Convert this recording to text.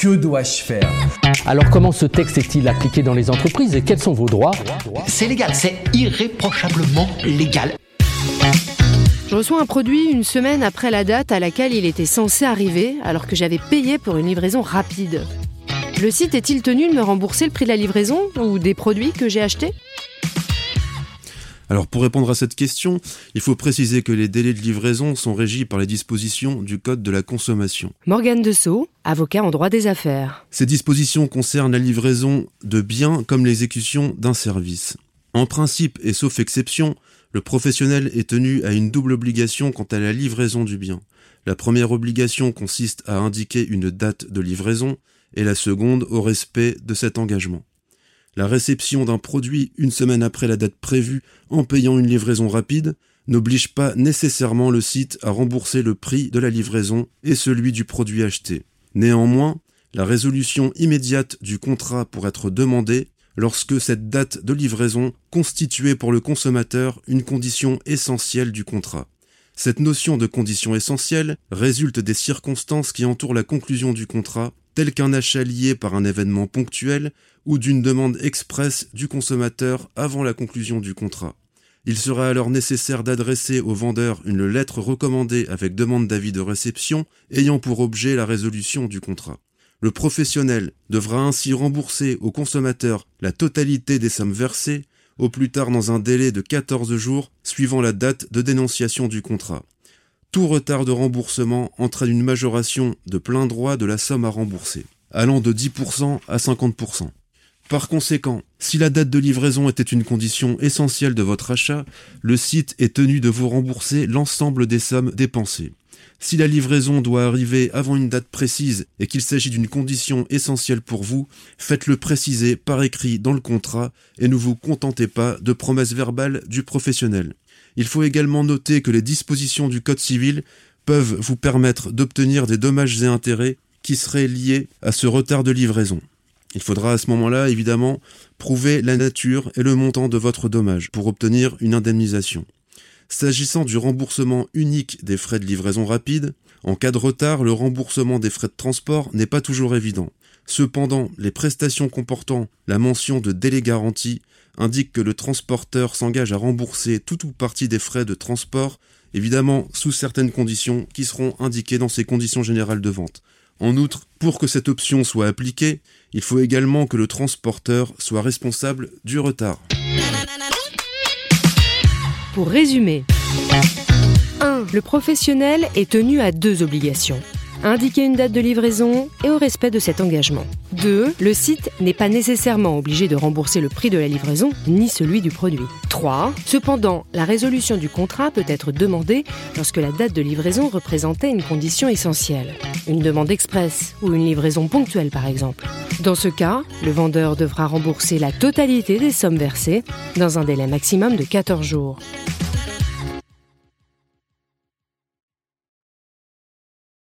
Que dois-je faire Alors comment ce texte est-il appliqué dans les entreprises et quels sont vos droits C'est légal, c'est irréprochablement légal. Je reçois un produit une semaine après la date à laquelle il était censé arriver, alors que j'avais payé pour une livraison rapide. Le site est-il tenu de me rembourser le prix de la livraison ou des produits que j'ai achetés? Alors pour répondre à cette question, il faut préciser que les délais de livraison sont régis par les dispositions du Code de la consommation. Morgane Dessau, avocat en droit des affaires. Ces dispositions concernent la livraison de biens comme l'exécution d'un service. En principe et sauf exception, le professionnel est tenu à une double obligation quant à la livraison du bien. La première obligation consiste à indiquer une date de livraison et la seconde au respect de cet engagement. La réception d'un produit une semaine après la date prévue en payant une livraison rapide n'oblige pas nécessairement le site à rembourser le prix de la livraison et celui du produit acheté. Néanmoins, la résolution immédiate du contrat pourrait être demandée lorsque cette date de livraison constituait pour le consommateur une condition essentielle du contrat. Cette notion de condition essentielle résulte des circonstances qui entourent la conclusion du contrat tel qu'un achat lié par un événement ponctuel ou d'une demande expresse du consommateur avant la conclusion du contrat. Il sera alors nécessaire d'adresser au vendeur une lettre recommandée avec demande d'avis de réception ayant pour objet la résolution du contrat. Le professionnel devra ainsi rembourser au consommateur la totalité des sommes versées, au plus tard dans un délai de 14 jours suivant la date de dénonciation du contrat. Tout retard de remboursement entraîne une majoration de plein droit de la somme à rembourser, allant de 10% à 50%. Par conséquent, si la date de livraison était une condition essentielle de votre achat, le site est tenu de vous rembourser l'ensemble des sommes dépensées. Si la livraison doit arriver avant une date précise et qu'il s'agit d'une condition essentielle pour vous, faites-le préciser par écrit dans le contrat et ne vous contentez pas de promesses verbales du professionnel. Il faut également noter que les dispositions du Code civil peuvent vous permettre d'obtenir des dommages et intérêts qui seraient liés à ce retard de livraison. Il faudra à ce moment-là, évidemment, prouver la nature et le montant de votre dommage pour obtenir une indemnisation. S'agissant du remboursement unique des frais de livraison rapide, en cas de retard, le remboursement des frais de transport n'est pas toujours évident. Cependant, les prestations comportant la mention de délai garanti indique que le transporteur s'engage à rembourser tout ou partie des frais de transport, évidemment sous certaines conditions qui seront indiquées dans ces conditions générales de vente. En outre, pour que cette option soit appliquée, il faut également que le transporteur soit responsable du retard. Pour résumer, 1. Le professionnel est tenu à deux obligations indiquer une date de livraison et au respect de cet engagement. 2. Le site n'est pas nécessairement obligé de rembourser le prix de la livraison ni celui du produit. 3. Cependant, la résolution du contrat peut être demandée lorsque la date de livraison représentait une condition essentielle. Une demande express ou une livraison ponctuelle par exemple. Dans ce cas, le vendeur devra rembourser la totalité des sommes versées dans un délai maximum de 14 jours.